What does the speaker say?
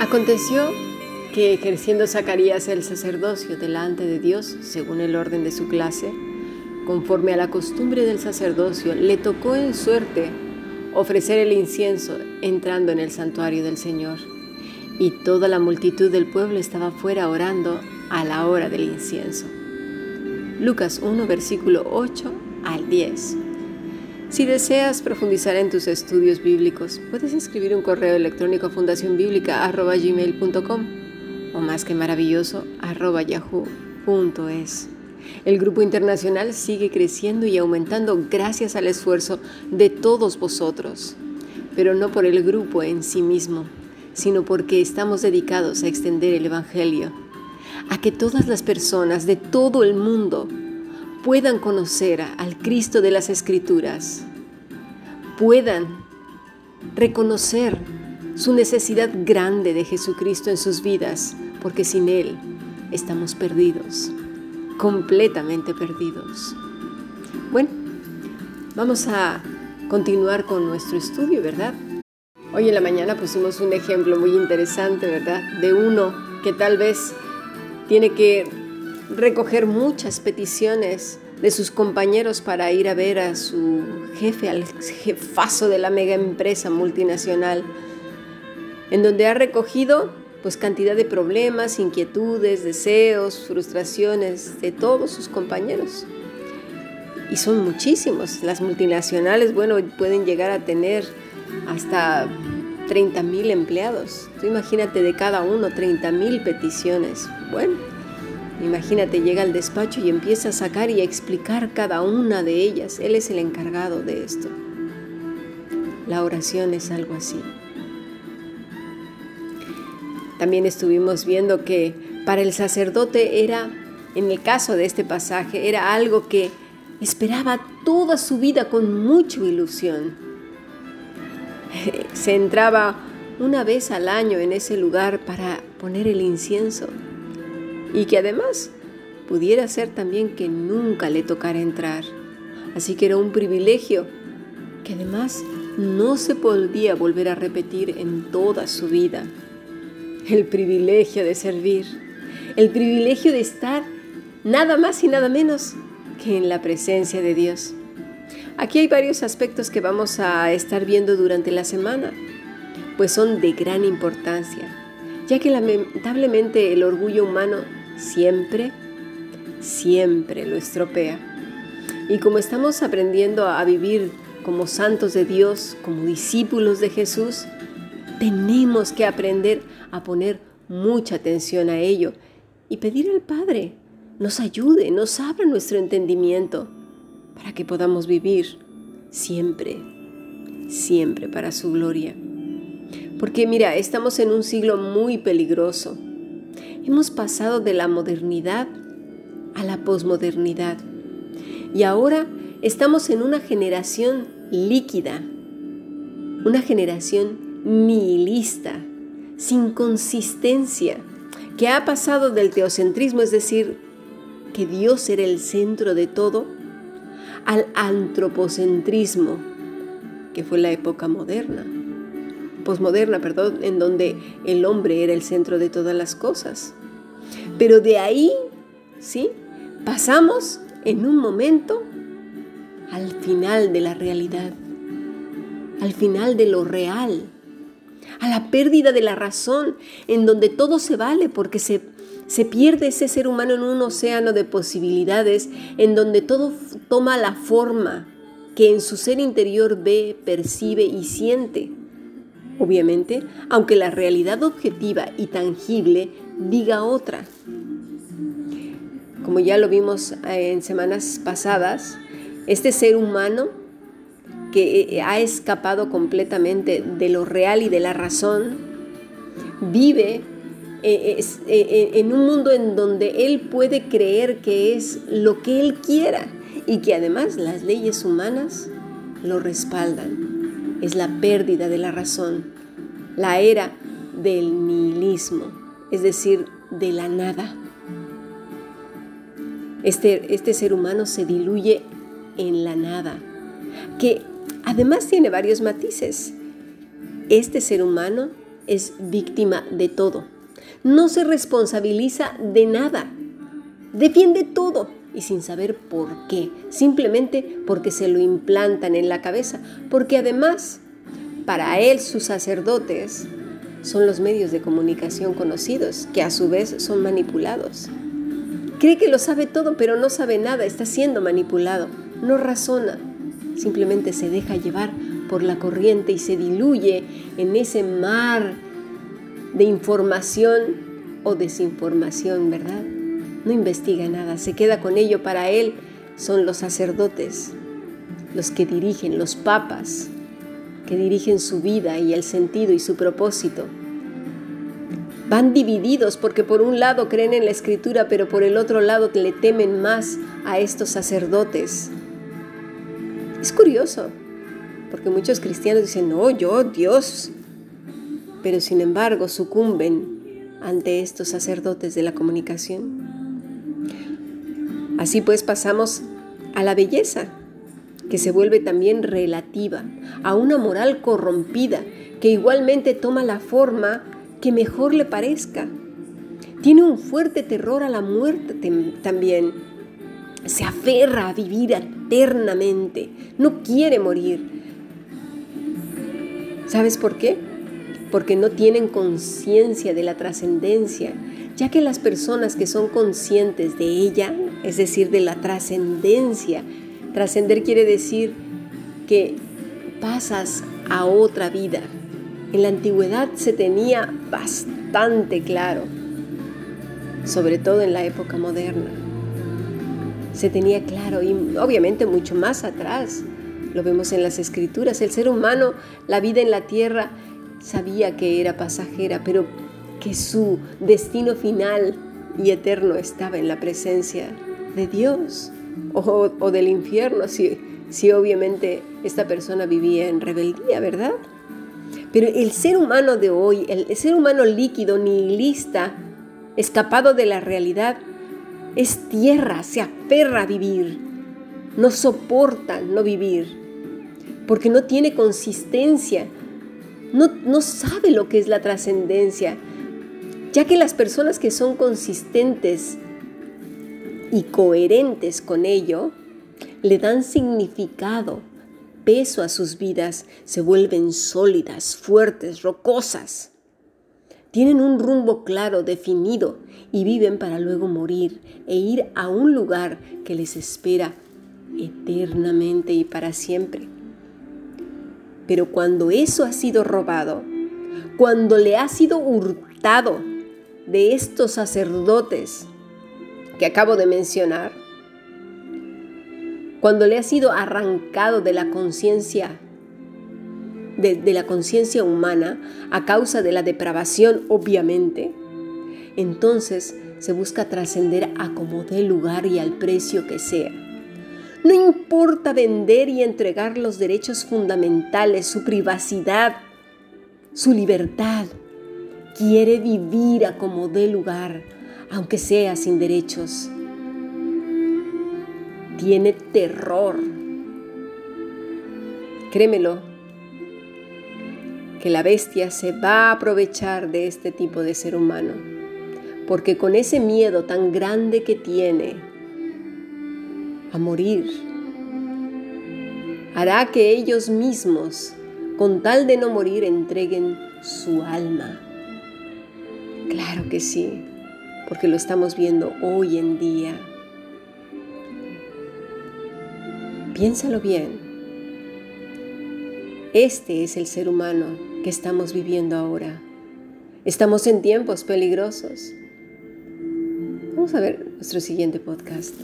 Aconteció que ejerciendo Zacarías el sacerdocio delante de Dios, según el orden de su clase, conforme a la costumbre del sacerdocio, le tocó en suerte ofrecer el incienso entrando en el santuario del Señor. Y toda la multitud del pueblo estaba fuera orando a la hora del incienso. Lucas 1, versículo 8 al 10. Si deseas profundizar en tus estudios bíblicos, puedes escribir un correo electrónico a fundacionbiblica.gmail.com o más que maravilloso arroba yahoo.es. El grupo internacional sigue creciendo y aumentando gracias al esfuerzo de todos vosotros, pero no por el grupo en sí mismo, sino porque estamos dedicados a extender el Evangelio, a que todas las personas de todo el mundo puedan conocer al Cristo de las Escrituras, puedan reconocer su necesidad grande de Jesucristo en sus vidas, porque sin Él estamos perdidos, completamente perdidos. Bueno, vamos a continuar con nuestro estudio, ¿verdad? Hoy en la mañana pusimos un ejemplo muy interesante, ¿verdad? De uno que tal vez tiene que recoger muchas peticiones de sus compañeros para ir a ver a su jefe, al jefazo de la mega empresa multinacional, en donde ha recogido pues cantidad de problemas, inquietudes, deseos, frustraciones de todos sus compañeros. Y son muchísimos. Las multinacionales, bueno, pueden llegar a tener hasta 30 mil empleados. Imagínate de cada uno 30 mil peticiones. Bueno, imagínate, llega al despacho y empieza a sacar y a explicar cada una de ellas. Él es el encargado de esto. La oración es algo así. También estuvimos viendo que para el sacerdote era, en el caso de este pasaje, era algo que esperaba toda su vida con mucha ilusión. Se entraba una vez al año en ese lugar para poner el incienso y que además pudiera ser también que nunca le tocara entrar. Así que era un privilegio que además no se podía volver a repetir en toda su vida el privilegio de servir, el privilegio de estar nada más y nada menos que en la presencia de Dios. Aquí hay varios aspectos que vamos a estar viendo durante la semana, pues son de gran importancia, ya que lamentablemente el orgullo humano siempre, siempre lo estropea. Y como estamos aprendiendo a vivir como santos de Dios, como discípulos de Jesús, tenemos que aprender a poner mucha atención a ello y pedir al Padre nos ayude, nos abra nuestro entendimiento para que podamos vivir siempre, siempre para su gloria. Porque mira, estamos en un siglo muy peligroso. Hemos pasado de la modernidad a la posmodernidad. Y ahora estamos en una generación líquida, una generación nihilista, sin consistencia, que ha pasado del teocentrismo, es decir, que Dios era el centro de todo, al antropocentrismo, que fue la época moderna, posmoderna, perdón, en donde el hombre era el centro de todas las cosas. Pero de ahí, ¿sí? Pasamos en un momento al final de la realidad, al final de lo real a la pérdida de la razón, en donde todo se vale porque se, se pierde ese ser humano en un océano de posibilidades, en donde todo toma la forma que en su ser interior ve, percibe y siente. Obviamente, aunque la realidad objetiva y tangible diga otra. Como ya lo vimos eh, en semanas pasadas, este ser humano que eh, ha escapado completamente de lo real y de la razón, vive eh, en un mundo en donde él puede creer que es lo que él quiera y que además las leyes humanas lo respaldan. Es la pérdida de la razón, la era del nihilismo, es decir, de la nada. Este, este ser humano se diluye en la nada, que además tiene varios matices. Este ser humano es víctima de todo. No se responsabiliza de nada. Defiende todo y sin saber por qué. Simplemente porque se lo implantan en la cabeza. Porque además, para él sus sacerdotes son los medios de comunicación conocidos, que a su vez son manipulados. Cree que lo sabe todo, pero no sabe nada, está siendo manipulado, no razona, simplemente se deja llevar por la corriente y se diluye en ese mar de información o desinformación, ¿verdad? No investiga nada, se queda con ello. Para él son los sacerdotes, los que dirigen, los papas, que dirigen su vida y el sentido y su propósito. Van divididos porque por un lado creen en la escritura, pero por el otro lado le temen más a estos sacerdotes. Es curioso, porque muchos cristianos dicen, no, yo, Dios, pero sin embargo sucumben ante estos sacerdotes de la comunicación. Así pues pasamos a la belleza, que se vuelve también relativa, a una moral corrompida, que igualmente toma la forma que mejor le parezca. Tiene un fuerte terror a la muerte también. Se aferra a vivir eternamente, no quiere morir. ¿Sabes por qué? Porque no tienen conciencia de la trascendencia, ya que las personas que son conscientes de ella, es decir, de la trascendencia, trascender quiere decir que pasas a otra vida. En la antigüedad se tenía bastante claro, sobre todo en la época moderna. Se tenía claro y obviamente mucho más atrás. Lo vemos en las escrituras. El ser humano, la vida en la tierra, sabía que era pasajera, pero que su destino final y eterno estaba en la presencia de Dios o, del infierno, si, si obviamente esta persona vivía en rebeldía, ¿verdad? Pero el ser humano de hoy, el ser humano líquido, nihilista, escapado de la realidad, es tierra, se aferra a vivir, no soporta no vivir, porque no tiene consistencia, no, no sabe lo que es la trascendencia, ya que las personas que son consistentes y coherentes con ello, le dan significado, peso a sus vidas, se vuelven sólidas, fuertes, rocosas. Tienen un rumbo claro, definido, y viven para luego morir e ir a un lugar que les espera eternamente y para siempre. Pero cuando eso ha sido robado, cuando le ha sido hurtado de estos sacerdotes, que acabo de mencionar, cuando le ha sido arrancado de la conciencia de, la conciencia humana a causa de la depravación, obviamente, entonces se busca trascender a como dé lugar y al precio que sea. No importa vender y entregar los derechos fundamentales, su privacidad, su libertad. Quiere vivir a como dé lugar, aunque sea sin derechos. Tiene terror. Créemelo, que la bestia se va a aprovechar de este tipo de ser humano, porque con ese miedo tan grande que tiene a morir, hará que ellos mismos, con tal de no morir, entreguen su alma. Claro que sí porque lo estamos viendo hoy en día. Piénsalo bien. Este es el ser humano que estamos viviendo ahora. Estamos en tiempos peligrosos. Vamos a ver nuestro siguiente podcast.